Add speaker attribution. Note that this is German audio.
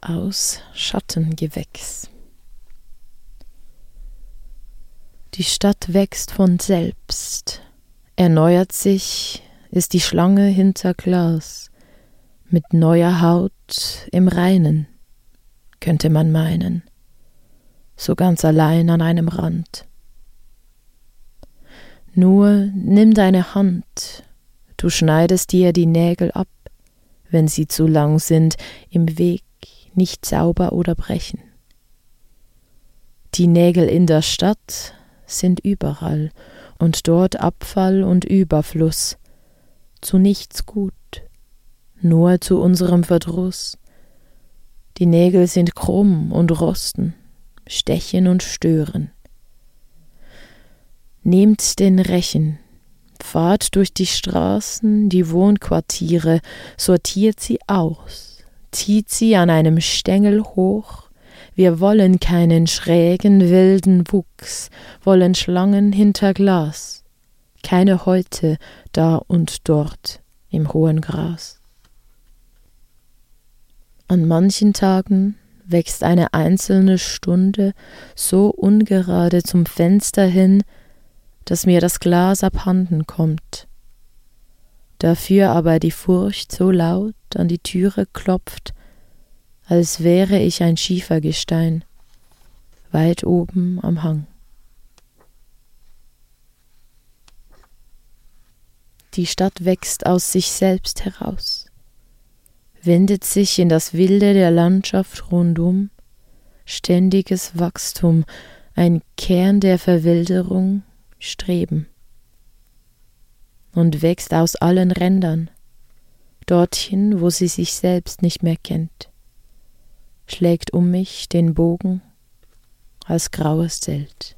Speaker 1: aus Schattengewächs. Die Stadt wächst von selbst, erneuert sich, ist die Schlange hinter Glas, mit neuer Haut im Reinen, könnte man meinen, so ganz allein an einem Rand. Nur nimm deine Hand, du schneidest dir die Nägel ab, wenn sie zu lang sind, im Weg nicht sauber oder brechen. Die Nägel in der Stadt sind überall und dort Abfall und Überfluss, zu nichts gut, nur zu unserem Verdruss. Die Nägel sind krumm und rosten, stechen und stören. Nehmt den Rechen, fahrt durch die Straßen, die Wohnquartiere, sortiert sie aus, zieht sie an einem Stängel hoch, wir wollen keinen schrägen, wilden Wuchs, wollen Schlangen hinter Glas, keine Häute da und dort im hohen Gras. An manchen Tagen wächst eine einzelne Stunde so ungerade zum Fenster hin, dass mir das Glas abhanden kommt. Dafür aber die Furcht so laut an die Türe klopft, als wäre ich ein Schiefergestein, weit oben am Hang. Die Stadt wächst aus sich selbst heraus, wendet sich in das Wilde der Landschaft rundum, ständiges Wachstum, ein Kern der Verwilderung, Streben. Und wächst aus allen Rändern, dorthin, wo sie sich selbst nicht mehr kennt, schlägt um mich den Bogen als graues Zelt.